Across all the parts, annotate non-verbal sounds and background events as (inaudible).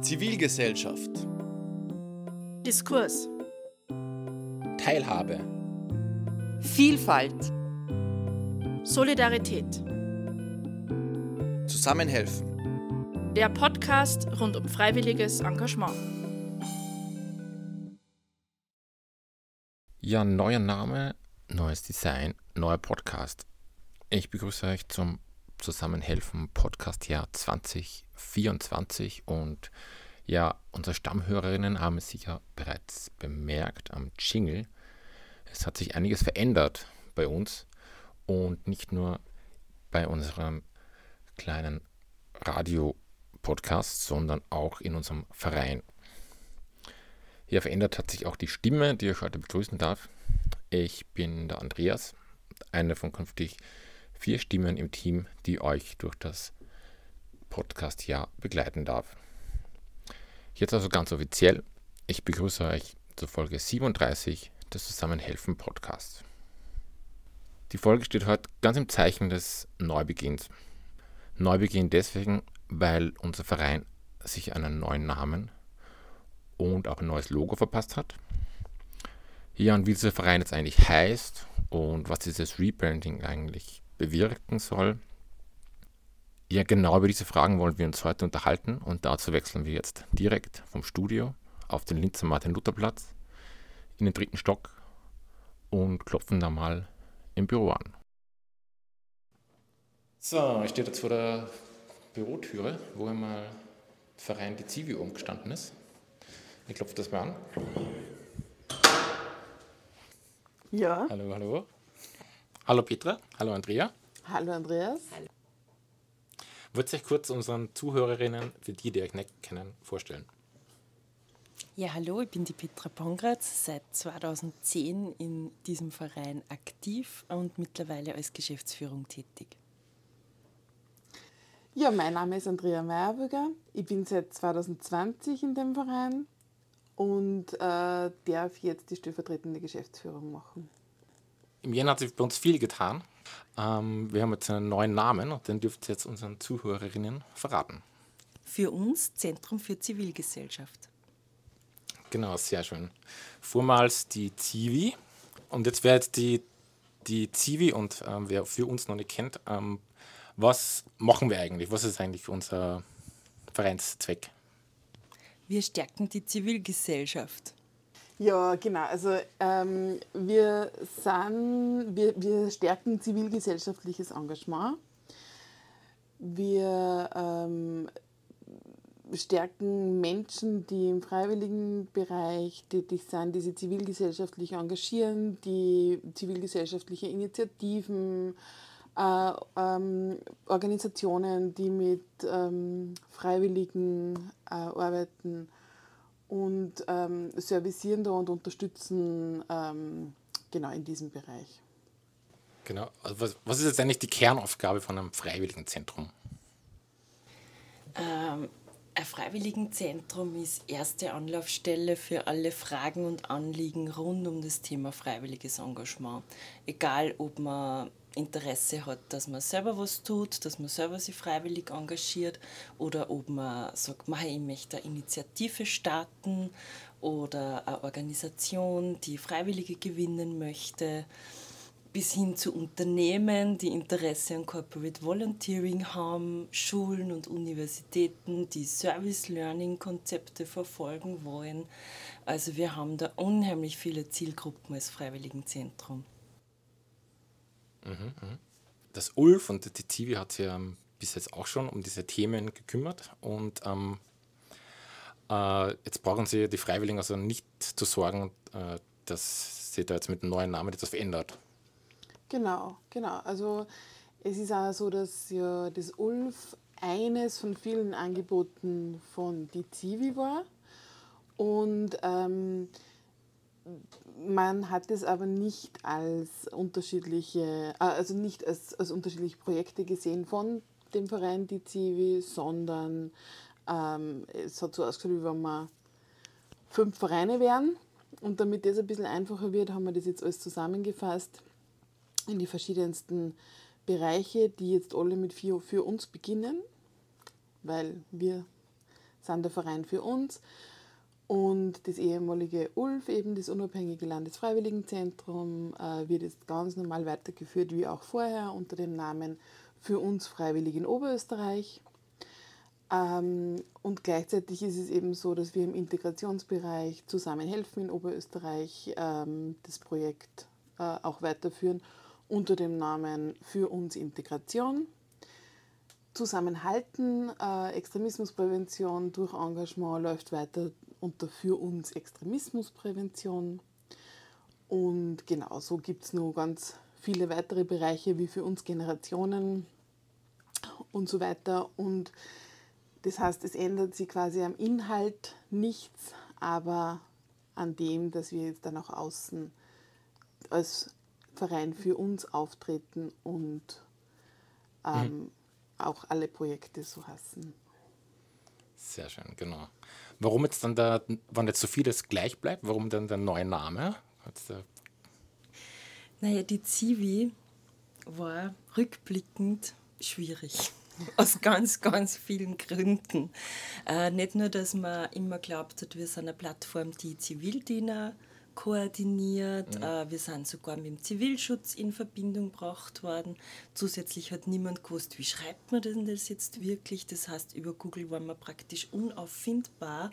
Zivilgesellschaft. Diskurs. Teilhabe. Vielfalt. Solidarität. Zusammenhelfen. Der Podcast rund um freiwilliges Engagement. Ja, neuer Name, neues Design, neuer Podcast. Ich begrüße euch zum Zusammenhelfen Podcast Jahr 2024 und ja, unsere Stammhörerinnen haben es sicher bereits bemerkt am Jingle. Es hat sich einiges verändert bei uns und nicht nur bei unserem kleinen Radio-Podcast, sondern auch in unserem Verein. Hier verändert hat sich auch die Stimme, die ich heute begrüßen darf. Ich bin der Andreas, einer von künftig vier Stimmen im Team, die euch durch das Podcast-Jahr begleiten darf. Jetzt also ganz offiziell, ich begrüße euch zur Folge 37 des Zusammenhelfen Podcasts. Die Folge steht heute ganz im Zeichen des Neubeginns. Neubeginn deswegen, weil unser Verein sich einen neuen Namen und auch ein neues Logo verpasst hat. Ja, und wie dieser Verein jetzt eigentlich heißt und was dieses Rebranding eigentlich bewirken soll. Ja, genau über diese Fragen wollen wir uns heute unterhalten und dazu wechseln wir jetzt direkt vom Studio auf den Linzer Martin-Luther-Platz in den dritten Stock und klopfen da mal im Büro an. So, ich stehe jetzt vor der Bürotüre, wo einmal der Verein die Zivi umgestanden ist. Ich klopfe das mal an. Ja. Hallo, hallo. Hallo Petra, hallo Andrea. Hallo Andreas. Wollt ihr euch kurz unseren Zuhörerinnen, für die, die euch nicht kennen, vorstellen? Ja, hallo, ich bin die Petra Pongratz, seit 2010 in diesem Verein aktiv und mittlerweile als Geschäftsführung tätig. Ja, mein Name ist Andrea Meyerbürger. Ich bin seit 2020 in dem Verein und äh, darf jetzt die stellvertretende Geschäftsführung machen. Im Jänner hat sich bei uns viel getan. Ähm, wir haben jetzt einen neuen Namen und den dürft ihr jetzt unseren Zuhörerinnen verraten. Für uns Zentrum für Zivilgesellschaft. Genau, sehr schön. Vormals die Zivi und jetzt wäre jetzt die, die Zivi und ähm, wer für uns noch nicht kennt, ähm, was machen wir eigentlich? Was ist eigentlich unser Vereinszweck? Wir stärken die Zivilgesellschaft. Ja, genau. Also ähm, wir, sind, wir, wir stärken zivilgesellschaftliches Engagement. Wir ähm, stärken Menschen, die im freiwilligen Bereich tätig sind, die sich zivilgesellschaftlich engagieren, die zivilgesellschaftliche Initiativen, äh, ähm, Organisationen, die mit ähm, Freiwilligen äh, arbeiten und ähm, servicieren da und unterstützen ähm, genau in diesem Bereich. Genau. Also was, was ist jetzt eigentlich die Kernaufgabe von einem Freiwilligenzentrum? Ähm, ein Freiwilligenzentrum ist erste Anlaufstelle für alle Fragen und Anliegen rund um das Thema freiwilliges Engagement. Egal, ob man Interesse hat, dass man selber was tut, dass man selber sich freiwillig engagiert oder ob man sagt, ich möchte eine Initiative starten oder eine Organisation, die Freiwillige gewinnen möchte, bis hin zu Unternehmen, die Interesse an Corporate Volunteering haben, Schulen und Universitäten, die Service Learning Konzepte verfolgen wollen. Also wir haben da unheimlich viele Zielgruppen als Freiwilligenzentrum. Das Ulf und die Zivi hat sich ähm, bis jetzt auch schon um diese Themen gekümmert und ähm, äh, jetzt brauchen sie die Freiwilligen also nicht zu sorgen, äh, dass sie da jetzt mit dem neuen Namen etwas verändert. Genau, genau. Also es ist auch so, dass ja das Ulf eines von vielen Angeboten von die Zivi war und ähm, man hat es aber nicht als unterschiedliche, äh, also nicht als, als unterschiedliche Projekte gesehen von dem Verein die Zivi, sondern ähm, es hat so ausgeschaut, wie wenn wir fünf Vereine wären. Und damit das ein bisschen einfacher wird, haben wir das jetzt alles zusammengefasst in die verschiedensten Bereiche, die jetzt alle mit für, für uns beginnen, weil wir sind der Verein für uns und das ehemalige ULF, eben das Unabhängige Landesfreiwilligenzentrum, äh, wird jetzt ganz normal weitergeführt wie auch vorher unter dem Namen Für uns Freiwillig in Oberösterreich. Ähm, und gleichzeitig ist es eben so, dass wir im Integrationsbereich zusammenhelfen in Oberösterreich, ähm, das Projekt äh, auch weiterführen unter dem Namen Für uns Integration. Zusammenhalten, äh, Extremismusprävention durch Engagement läuft weiter unter Für uns Extremismusprävention. Und genauso gibt es noch ganz viele weitere Bereiche wie für uns Generationen und so weiter. Und das heißt, es ändert sich quasi am Inhalt nichts, aber an dem, dass wir jetzt dann auch außen als Verein für uns auftreten und ähm, mhm. auch alle Projekte so hassen. Sehr schön, genau. Warum jetzt dann da, wenn jetzt so vieles gleich bleibt, warum dann der neue Name? Naja, die Zivi war rückblickend schwierig. (laughs) Aus ganz, ganz vielen Gründen. Äh, nicht nur, dass man immer glaubt hat, wir sind eine Plattform, die Zivildiener koordiniert. Mhm. Äh, wir sind sogar mit dem Zivilschutz in Verbindung gebracht worden. Zusätzlich hat niemand gewusst, wie schreibt man denn das jetzt wirklich. Das heißt, über Google waren wir praktisch unauffindbar.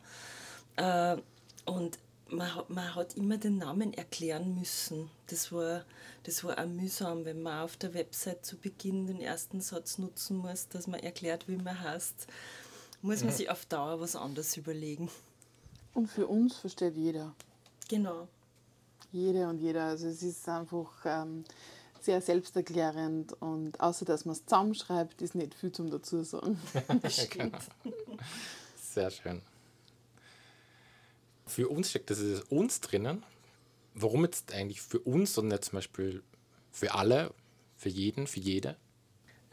Äh, und man, man hat immer den Namen erklären müssen. Das war, das war auch mühsam, wenn man auf der Website zu Beginn den ersten Satz nutzen muss, dass man erklärt, wie man heißt. Muss man sich auf Dauer was anderes überlegen. Und für uns versteht jeder. Genau. Jede und jeder. Also es ist einfach ähm, sehr selbsterklärend und außer dass man es zusammenschreibt, ist nicht viel zum dazu sagen. (laughs) genau. Sehr schön. Für uns steckt das ist uns drinnen. Warum jetzt eigentlich für uns und nicht zum Beispiel für alle, für jeden, für jede?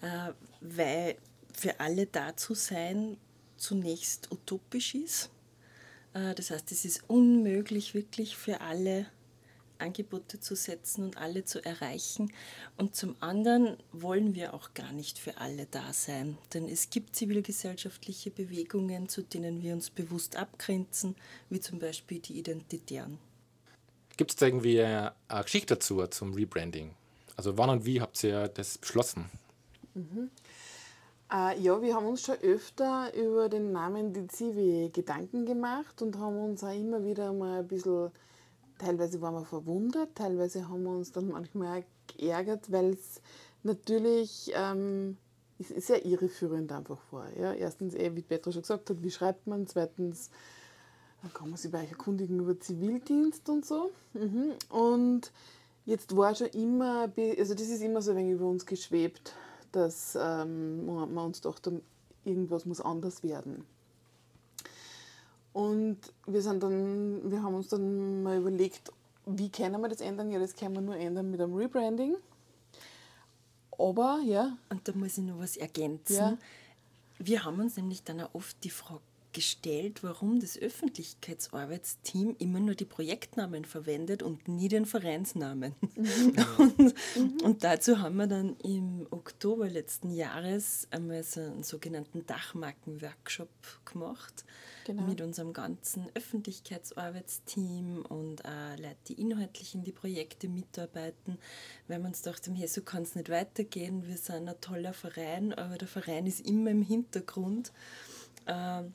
Äh, weil für alle da zu sein zunächst utopisch ist. Äh, das heißt, es ist unmöglich wirklich für alle Angebote zu setzen und alle zu erreichen. Und zum anderen wollen wir auch gar nicht für alle da sein, denn es gibt zivilgesellschaftliche Bewegungen, zu denen wir uns bewusst abgrenzen, wie zum Beispiel die Identitären. Gibt es da irgendwie eine Geschichte dazu zum Rebranding? Also wann und wie habt ihr das beschlossen? Mhm. Äh, ja, wir haben uns schon öfter über den Namen die Zivi Gedanken gemacht und haben uns auch immer wieder mal ein bisschen teilweise waren wir verwundert, teilweise haben wir uns dann (laughs) manchmal geärgert, weil es natürlich ähm, ist sehr irreführend einfach vor. Ja? Erstens, eh, wie Petra schon gesagt hat, wie schreibt man? Zweitens, dann kann man sich bei euch erkundigen über Zivildienst und so. Mhm. Und jetzt war schon immer, also das ist immer so ein wenig über uns geschwebt, dass ähm, man uns dachte, irgendwas muss anders werden. Und wir, sind dann, wir haben uns dann mal überlegt, wie können wir das ändern? Ja, das können wir nur ändern mit einem Rebranding. Aber, ja. Und da muss ich noch was ergänzen. Ja. Wir haben uns nämlich dann auch oft die Frage gestellt, warum das Öffentlichkeitsarbeitsteam immer nur die Projektnamen verwendet und nie den Vereinsnamen. Mhm. (laughs) Und, mhm. und, dazu haben wir dann im Oktober letzten Jahres einmal so einen sogenannten Dachmarken-Workshop gemacht genau. mit unserem ganzen Öffentlichkeitsarbeitsteam und auch Leute, die inhaltlich in die Projekte mitarbeiten, weil wir uns dachten, hey, so kann es nicht weitergehen, wir sind ein toller Verein, aber der Verein ist immer im Hintergrund. Ähm,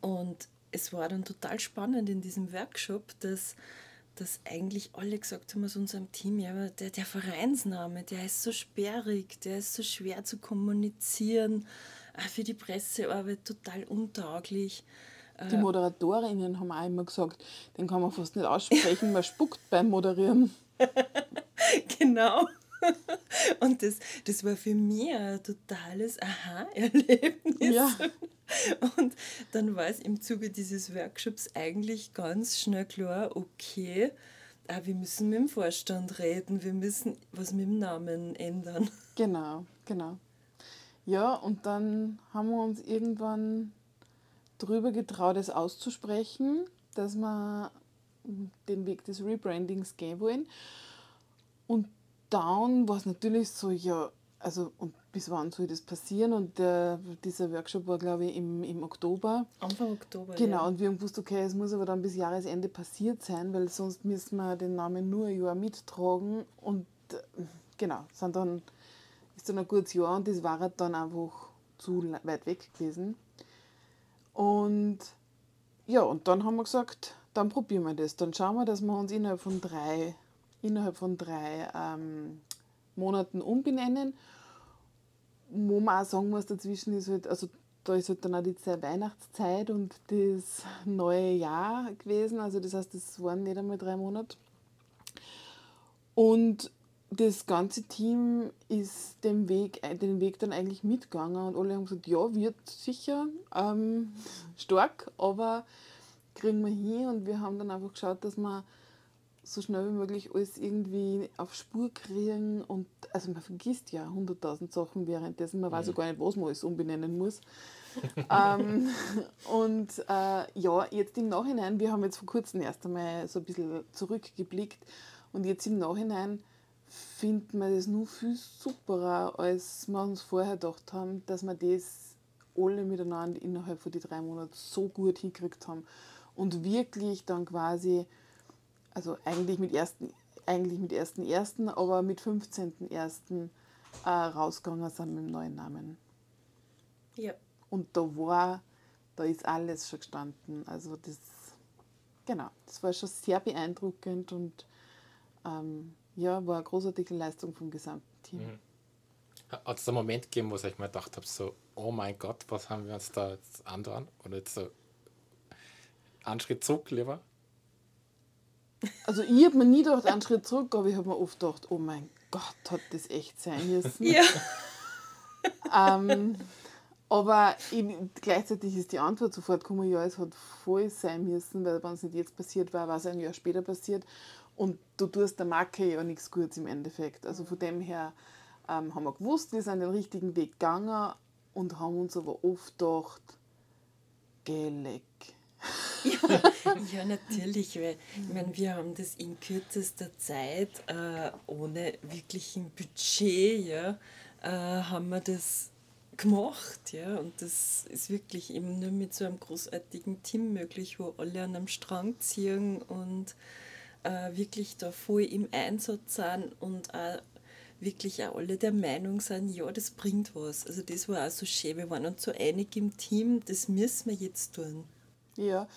und es war dann total spannend in diesem Workshop, dass, dass eigentlich alle gesagt haben aus unserem Team, ja, aber der, der Vereinsname, der ist so sperrig, der ist so schwer zu kommunizieren, für die Pressearbeit total untauglich. Die äh, Moderatorinnen haben auch immer gesagt, den kann man fast nicht aussprechen, man spuckt beim Moderieren. (laughs) genau. (laughs) Und das, das war für mich ein totales Aha-Erlebnis. Ja. (laughs) Und dann war es im Zuge dieses Workshops eigentlich ganz schnell klar, okay, ah, wir müssen mit dem Vorstand reden, wir müssen was mit dem Namen ändern. (laughs) Genau, genau. Ja, und dann haben wir uns irgendwann drüber getraut, es auszusprechen, dass wir den Weg des Rebrandings gehen wollen. Und dann war es natürlich so, ja, also und bis wann soll das passieren? Und der, dieser Workshop war, glaube ich, im, im Oktober. Anfang Oktober. Genau, ja. und wir haben gewusst, okay, es muss aber dann bis Jahresende passiert sein, weil sonst müssen wir den Namen nur ein Jahr mittragen. Und äh, genau, sind dann, ist dann ein gutes Jahr und das war halt dann einfach zu weit weg gewesen. Und ja, und dann haben wir gesagt, dann probieren wir das. Dann schauen wir, dass wir uns innerhalb von drei, innerhalb von drei ähm, Monaten umbenennen. Wo man auch sagen muss, dazwischen ist halt, also da ist halt dann auch die Zeit Weihnachtszeit und das neue Jahr gewesen. Also das heißt, das waren nicht einmal drei Monate. Und das ganze Team ist den Weg, den Weg dann eigentlich mitgegangen und alle haben gesagt, ja, wird sicher ähm, stark, aber kriegen wir hin und wir haben dann einfach geschaut, dass wir so schnell wie möglich alles irgendwie auf Spur kriegen und also man vergisst ja hunderttausend Sachen währenddessen, man weiß ja gar nicht, was man alles umbenennen muss. (laughs) ähm, und äh, ja, jetzt im Nachhinein, wir haben jetzt vor kurzem erst einmal so ein bisschen zurückgeblickt und jetzt im Nachhinein finden wir das nur viel superer, als wir uns vorher gedacht haben, dass wir das alle miteinander innerhalb von den drei Monaten so gut hingekriegt haben. Und wirklich dann quasi also eigentlich mit ersten, eigentlich mit ersten ersten, aber mit 15.01. Äh, rausgegangen sind mit dem neuen Namen. Ja. Und da war, da ist alles schon gestanden. Also das, genau, das war schon sehr beeindruckend und ähm, ja, war eine großartige Leistung vom gesamten Team. Mhm. Hat es einen Moment gegeben, wo ich mir gedacht habe, so, oh mein Gott, was haben wir uns da jetzt andauern? Oder jetzt so einen Schritt zurück lieber? Also ich habe mir nie gedacht, einen Schritt zurück, aber ich habe mir oft gedacht, oh mein Gott, hat das echt sein müssen. Ja. ähm, aber eben, gleichzeitig ist die Antwort sofort gekommen, ja, es hat voll sein müssen, weil wenn es nicht jetzt passiert war, war es ein Jahr später passiert. Und du tust der Marke ja nichts Gutes im Endeffekt. Also von dem her ähm, haben wir gewusst, wir sind den richtigen Weg gegangen und haben uns aber oft gedacht, geleck ja, ja, natürlich, weil ich meine, wir haben das in kürzester Zeit äh, ohne wirklichen Budget, ja, äh, haben wir das gemacht, ja, und das ist wirklich eben nur mit so einem großartigen Team möglich, wo alle an einem Strang ziehen und äh, wirklich da voll im Einsatz sind und auch wirklich auch alle der Meinung sind, ja, das bringt was. Also das war auch so schön. Wir waren uns so einig im Team, das müssen wir jetzt tun. Ja,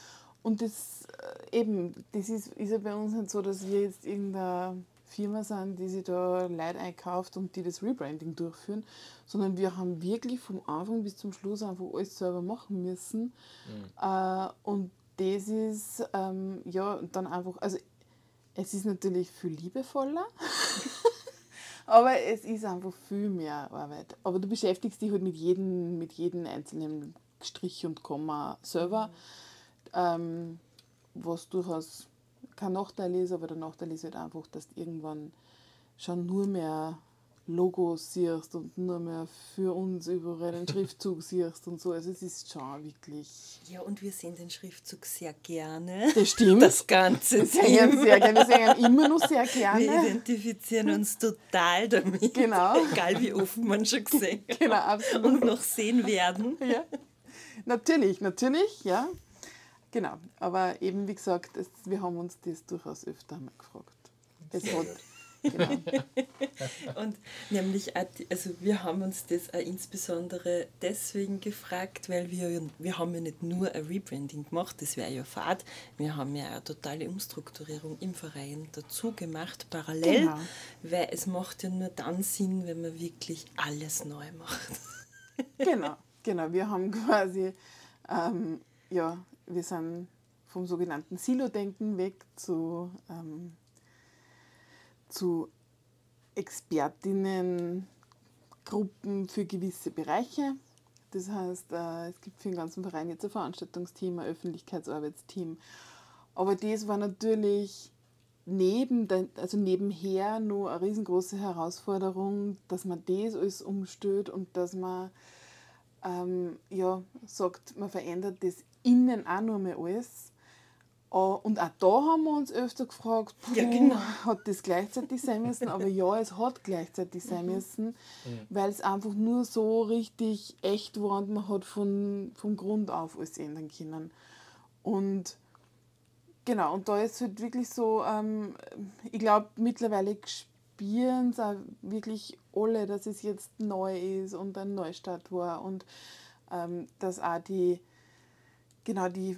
und das äh, eben, das ist, ist ja bei uns nicht so, dass wir jetzt irgendeine Firma sind, die sich da Leute einkauft und die das Rebranding durchführen, sondern wir haben wirklich vom Anfang bis zum Schluss einfach alles selber machen müssen. Mhm. Äh, und das ist ähm, ja dann einfach, also es ist natürlich viel liebevoller, (laughs) aber es ist einfach viel mehr Arbeit. Aber du beschäftigst dich halt mit jedem, mit jedem einzelnen Strich und Komma selber. Mhm ähm, was durchaus kein Nachteil ist, aber der Nachteil ist halt einfach, dass du irgendwann schon nur mehr Logos siehst und nur mehr für uns überall den (laughs) Schriftzug siehst und so. Also es ist schon wirklich. Ja, und wir sehen den Schriftzug sehr gerne. Das stimmt. Das Ganze. (laughs) Sehr, sehr gerne. Wir sehen immer noch sehr gerne. Wir identifizieren uns total damit. Genau. Egal wie offen man schon gesehen (laughs) hat. Genau, absolut. Und noch sehen werden. Ja. Natürlich, natürlich, ja. Genau, aber eben wie gesagt, es, wir haben uns das durchaus öfter mal gefragt. Es hat, genau. (laughs) Und nämlich, also wir haben uns das auch insbesondere deswegen gefragt, weil wir, wir haben ja nicht nur ein Rebranding gemacht, das wäre ja fad, wir haben ja eine totale Umstrukturierung im Verein dazu gemacht, parallel, genau. weil es macht ja nur dann Sinn, wenn man wirklich alles neu macht. Genau, genau, wir haben quasi ähm, ja, wir sind vom sogenannten Silo-Denken weg zu, ähm, zu Expertinnengruppen für gewisse Bereiche. Das heißt, äh, es gibt für den ganzen Verein jetzt ein Veranstaltungsteam, ein Öffentlichkeitsarbeitsteam. Aber das war natürlich neben, also nebenher nur eine riesengroße Herausforderung, dass man das alles umstellt und dass man ähm, ja, sagt, man verändert das innen auch nur mehr alles. Uh, und auch da haben wir uns öfter gefragt, puh, ja, genau. hat das gleichzeitig sein müssen? Aber ja, es hat gleichzeitig sein mhm. müssen, mhm. weil es einfach nur so richtig echt war und man hat von, von Grund auf alles ändern können. Und genau, und da ist es halt wirklich so, ähm, ich glaube, mittlerweile spüren es auch wirklich alle, dass es jetzt neu ist und ein Neustart war und ähm, dass auch die, genau die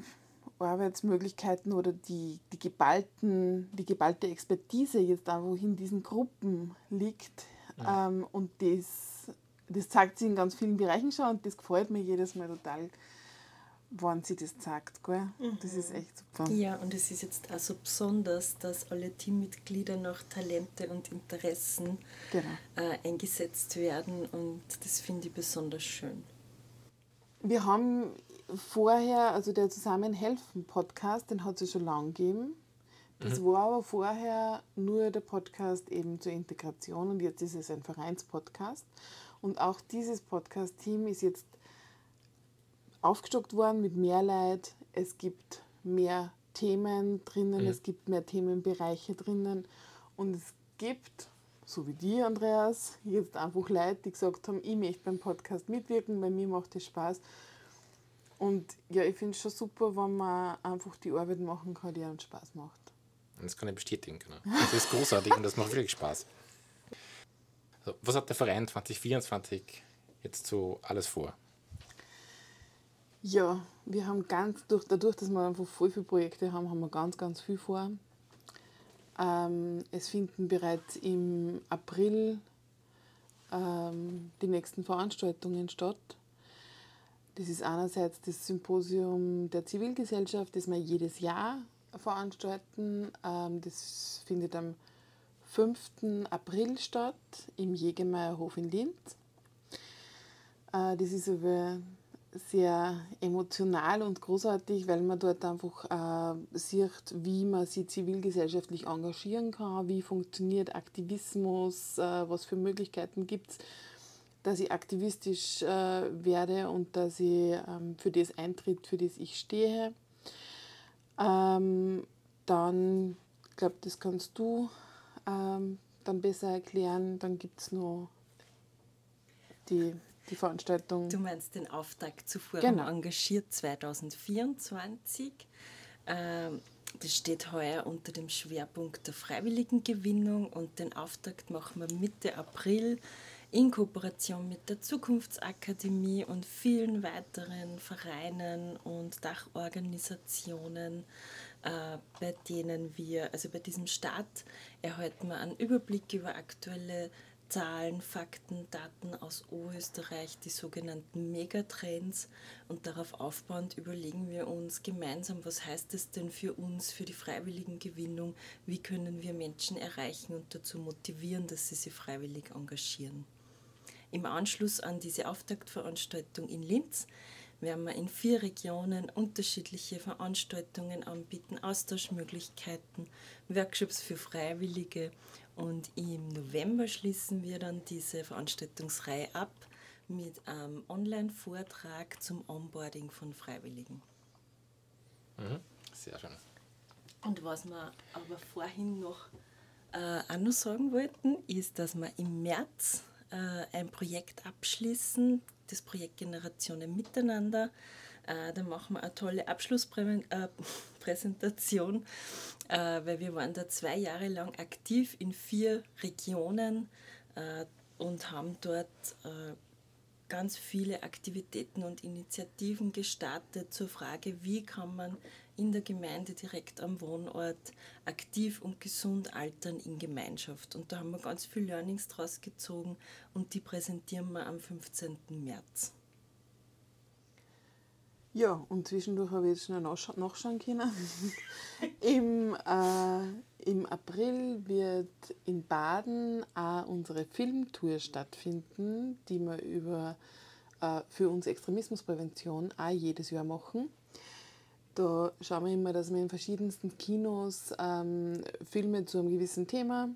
Arbeitsmöglichkeiten oder die, die, geballten, die geballte Expertise jetzt einfach in diesen Gruppen liegt. Ja. Ähm, und das, das zeigt sich in ganz vielen Bereichen schon und das gefällt mir jedes Mal total, wann sie das zeigt. Gell? Mhm. Das ist echt super. Ja, und es ist jetzt auch so besonders, dass alle Teammitglieder nach Talente und Interessen genau. äh, eingesetzt werden und das finde ich besonders schön. Wir haben vorher, also der Zusammenhelfen-Podcast, den hat es schon lange gegeben. Das mhm. war aber vorher nur der Podcast eben zur Integration und jetzt ist es ein Vereinspodcast. Und auch dieses Podcast-Team ist jetzt aufgestockt worden mit mehr Leid. Es gibt mehr Themen drinnen, mhm. es gibt mehr Themenbereiche drinnen und es gibt, so wie die, Andreas, jetzt einfach Leute, die gesagt haben, ich möchte beim Podcast mitwirken, bei mir macht es Spaß. Und ja, ich finde es schon super, wenn man einfach die Arbeit machen kann, die einem Spaß macht. Das kann ich bestätigen. Genau. Das ist großartig und das macht wirklich Spaß. Also, was hat der Verein 2024 jetzt so alles vor? Ja, wir haben ganz, durch, dadurch, dass wir einfach voll viele Projekte haben, haben wir ganz, ganz viel vor. Ähm, es finden bereits im April ähm, die nächsten Veranstaltungen statt. Das ist einerseits das Symposium der Zivilgesellschaft, das wir jedes Jahr veranstalten. Ähm, das findet am 5. April statt im Jägermeierhof in Linz. Äh, das ist aber sehr emotional und großartig, weil man dort einfach äh, sieht, wie man sich zivilgesellschaftlich engagieren kann, wie funktioniert Aktivismus, äh, was für Möglichkeiten gibt es dass ich aktivistisch äh, werde und dass ich ähm, für das eintritt, für das ich stehe. Ähm, dann, ich glaube, das kannst du ähm, dann besser erklären. Dann gibt es noch die, die Veranstaltung. Du meinst den Auftakt zu Forum genau. engagiert 2024. Ähm, das steht heuer unter dem Schwerpunkt der Freiwilligengewinnung und den Auftakt machen wir Mitte April in Kooperation mit der Zukunftsakademie und vielen weiteren Vereinen und Dachorganisationen, äh, bei denen wir, also bei diesem Start, erhalten wir einen Überblick über aktuelle Zahlen, Fakten, Daten aus Oberösterreich, die sogenannten Megatrends. Und darauf aufbauend überlegen wir uns gemeinsam, was heißt es denn für uns, für die Freiwilligengewinnung, wie können wir Menschen erreichen und dazu motivieren, dass sie sich freiwillig engagieren. Im Anschluss an diese Auftaktveranstaltung in Linz werden wir in vier Regionen unterschiedliche Veranstaltungen anbieten, Austauschmöglichkeiten, Workshops für Freiwillige und im November schließen wir dann diese Veranstaltungsreihe ab mit einem Online-Vortrag zum Onboarding von Freiwilligen. Mhm, sehr schön. Und was wir aber vorhin noch äh, auch noch sagen wollten, ist, dass wir im März ein Projekt abschließen, das Projekt Generationen Miteinander. Äh, da machen wir eine tolle Abschlusspräsentation, (laughs) äh, weil wir waren da zwei Jahre lang aktiv in vier Regionen und haben dort ganz viele Aktivitäten und Initiativen gestartet zur Frage, wie kann man in der Gemeinde direkt am Wohnort aktiv und gesund altern in Gemeinschaft. Und da haben wir ganz viele Learnings draus gezogen und die präsentieren wir am 15. März. Ja, und zwischendurch habe ich jetzt schnell nachschauen können. (laughs) Im, äh, Im April wird in Baden auch unsere Filmtour stattfinden, die wir über, äh, für uns Extremismusprävention auch jedes Jahr machen. Da schauen wir immer, dass wir in verschiedensten Kinos ähm, Filme zu einem gewissen Thema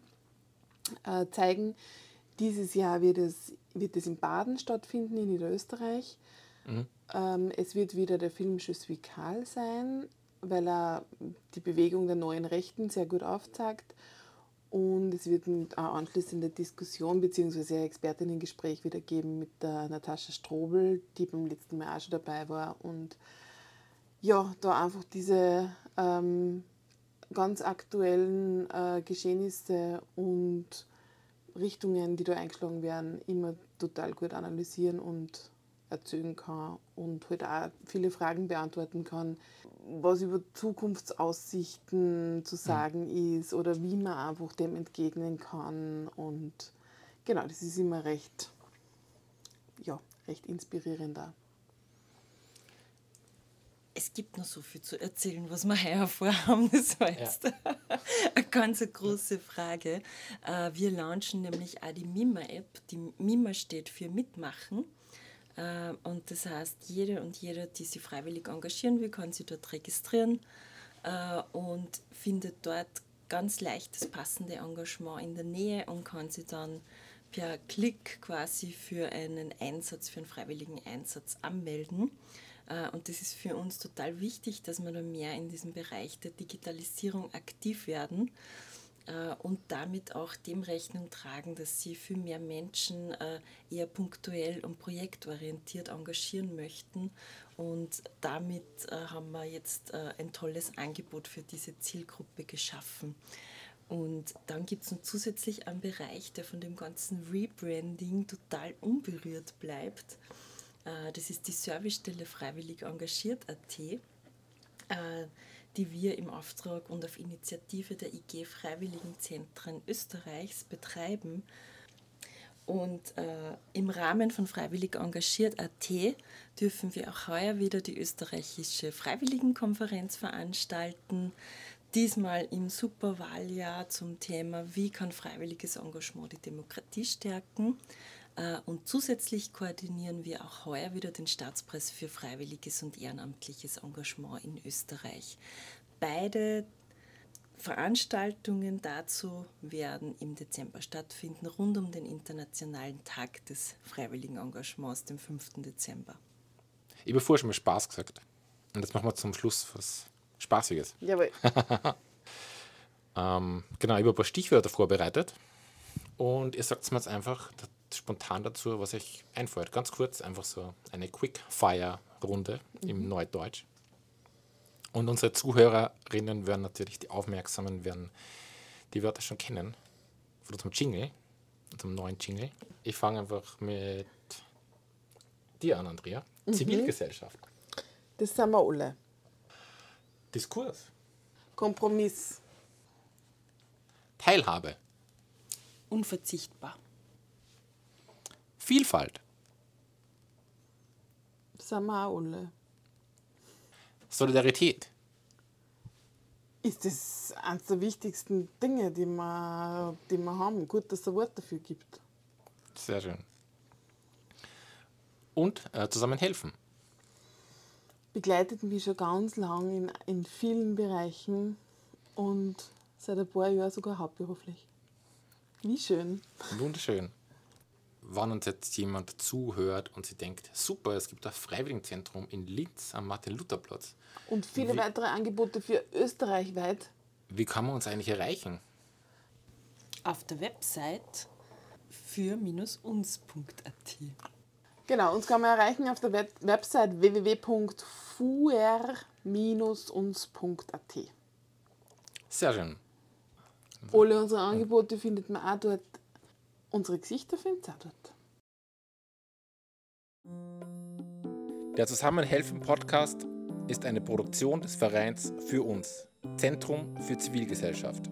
äh, zeigen. Dieses Jahr wird es, wird es in Baden stattfinden, in Niederösterreich. Mhm. Ähm, es wird wieder der Film Je suis Karl sein. weil er die Bewegung der neuen Rechten sehr gut aufzeigt. Und es wird eine anschließende Diskussion bzw. ein Expertinnengespräch wieder geben mit der Natascha Strobel, die beim letzten Mal auch schon dabei war. Und ja, da einfach diese ähm, ganz aktuellen äh, Geschehnisse und Richtungen, die da eingeschlagen werden, immer total gut analysieren und erzählen kann und halt auch viele Fragen beantworten kann, was über Zukunftsaussichten zu sagen mhm. ist oder wie man einfach dem entgegnen kann. Und genau, das ist immer recht, ja, recht inspirierend da. Es gibt noch so viel zu erzählen, was wir heuer vorhaben. (laughs) Das war jetzt ja. (laughs) eine ganz große Frage. Äh, wir launchen nämlich auch die MIMA-App. Die MIMA steht für Mitmachen. Äh, und das heißt, jede und jeder, die sich freiwillig engagieren will, kann sich dort registrieren äh, und findet dort ganz leicht das passende Engagement in der Nähe und kann sich dann per Klick quasi für einen Einsatz, für einen freiwilligen Einsatz anmelden. Äh, und das ist für uns total wichtig, dass wir da mehr in diesem Bereich der Digitalisierung aktiv werden und damit auch dem Rechnung tragen, dass sie viel mehr Menschen äh, eher punktuell und projektorientiert engagieren möchten. Und damit haben wir jetzt ein tolles Angebot für diese Zielgruppe geschaffen. Und dann gibt es noch zusätzlich einen Bereich, der von dem ganzen Rebranding total unberührt bleibt. Äh, das ist die Servicestelle Freiwillig Engagiert.at, äh, die wir im Auftrag und auf Initiative der IG Freiwilligenzentren Österreichs betreiben. Und äh, im Rahmen von Freiwillig Engagiert.at dürfen wir auch heuer wieder die österreichische Freiwilligenkonferenz veranstalten. Diesmal im Superwahljahr zum Thema Wie kann freiwilliges Engagement die Demokratie stärken? Äh, und zusätzlich koordinieren wir auch heuer wieder den Staatspreis für freiwilliges und ehrenamtliches Engagement in Österreich. Beide Veranstaltungen dazu werden im Dezember stattfinden, rund um den Internationalen Tag des freiwilligen Engagements, dem 5. Dezember. Ich habe vorher schon mal Spaß gesagt. Und jetzt machen wir zum Schluss was Spaßiges. Jawohl. (laughs) ähm, genau, ich habe ein paar Stichwörter vorbereitet. Und ihr sagt mir jetzt einfach, spontan dazu, was euch einfällt. Ganz kurz, einfach so eine Quick-Fire-Runde mhm. im Neudeutsch. Und unsere Zuhörerinnen werden natürlich, die Aufmerksamen werden die Wörter schon kennen. Von unserem Jingle, unserem neuen Jingle. Ich fange einfach mit dir an, Andrea. Mhm. Zivilgesellschaft. Das sind wir alle. Diskurs. Kompromiss. Teilhabe. Unverzichtbar. Vielfalt. Alle. Solidarität. Ist das eines der wichtigsten Dinge, die wir, die wir haben. Gut, dass es ein Wort dafür gibt. Sehr schön. Und äh, zusammen helfen. Begleitet mich schon ganz lang in, in vielen Bereichen und seit ein paar Jahren sogar hauptberuflich. Wie schön. Wunderschön wenn uns jetzt jemand zuhört und sie denkt, super, es gibt ein Freiwilligenzentrum in Linz am Martin-Luther-Platz. Und viele wie, weitere Angebote für Österreich weit. Wie kann man uns eigentlich erreichen? Auf der Website für-uns.at. Genau, uns kann man erreichen auf der Web Website www.fuer-uns.at. Sehr schön. Alle unsere Angebote findet man auch dort Unsere Gesichter dort. Der Zusammenhelfen Podcast ist eine Produktion des Vereins für uns, Zentrum für Zivilgesellschaft.